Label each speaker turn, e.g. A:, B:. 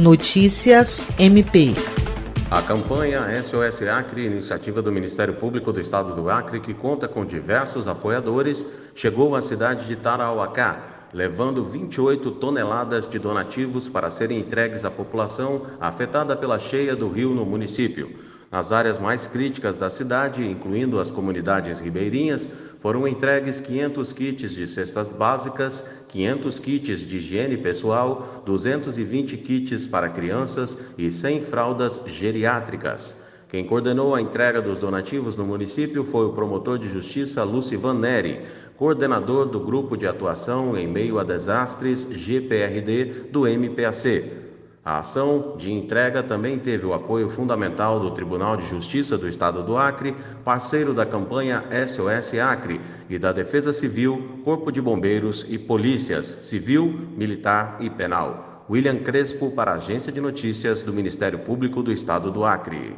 A: Notícias MP.
B: A campanha SOS Acre, iniciativa do Ministério Público do Estado do Acre, que conta com diversos apoiadores, chegou à cidade de Tarauacá, levando 28 toneladas de donativos para serem entregues à população afetada pela cheia do rio no município. Nas áreas mais críticas da cidade, incluindo as comunidades ribeirinhas, foram entregues 500 kits de cestas básicas, 500 kits de higiene pessoal, 220 kits para crianças e 100 fraldas geriátricas. Quem coordenou a entrega dos donativos no município foi o promotor de justiça Lucivan Neri, coordenador do Grupo de Atuação em Meio a Desastres GPRD do MPAC. A ação de entrega também teve o apoio fundamental do Tribunal de Justiça do Estado do Acre, parceiro da campanha SOS Acre, e da Defesa Civil, Corpo de Bombeiros e Polícias Civil, Militar e Penal. William Crespo para a Agência de Notícias do Ministério Público do Estado do Acre.